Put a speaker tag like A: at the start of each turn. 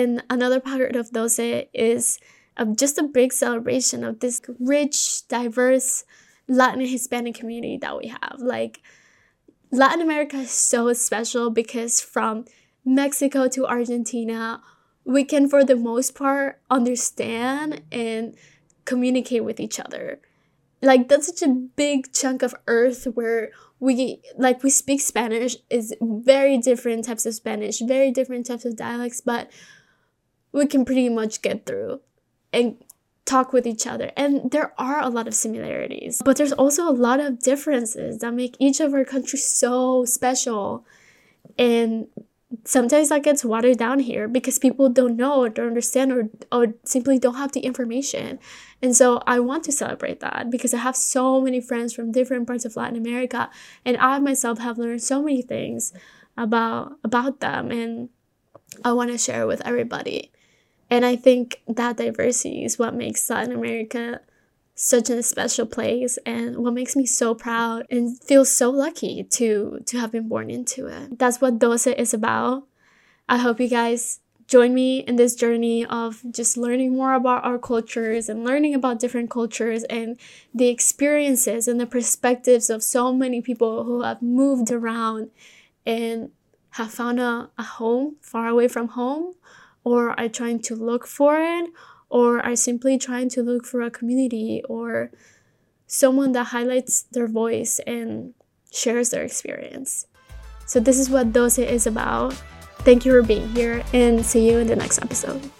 A: And another part of Doce eh, is of just a big celebration of this rich, diverse Latin Hispanic community that we have. Like Latin America is so special because from Mexico to Argentina, we can for the most part understand and communicate with each other. Like that's such a big chunk of earth where we like we speak Spanish is very different types of Spanish, very different types of dialects, but we can pretty much get through and talk with each other. And there are a lot of similarities, but there's also a lot of differences that make each of our countries so special. And sometimes that gets watered down here because people don't know or don't understand or, or simply don't have the information. And so I want to celebrate that because I have so many friends from different parts of Latin America and I myself have learned so many things about about them and I want to share with everybody. And I think that diversity is what makes Latin America such a special place and what makes me so proud and feel so lucky to to have been born into it. That's what Doce is about. I hope you guys join me in this journey of just learning more about our cultures and learning about different cultures and the experiences and the perspectives of so many people who have moved around and have found a, a home far away from home or are trying to look for it or are simply trying to look for a community or someone that highlights their voice and shares their experience. So, this is what Doce is about. Thank you for being here and see you in the next episode.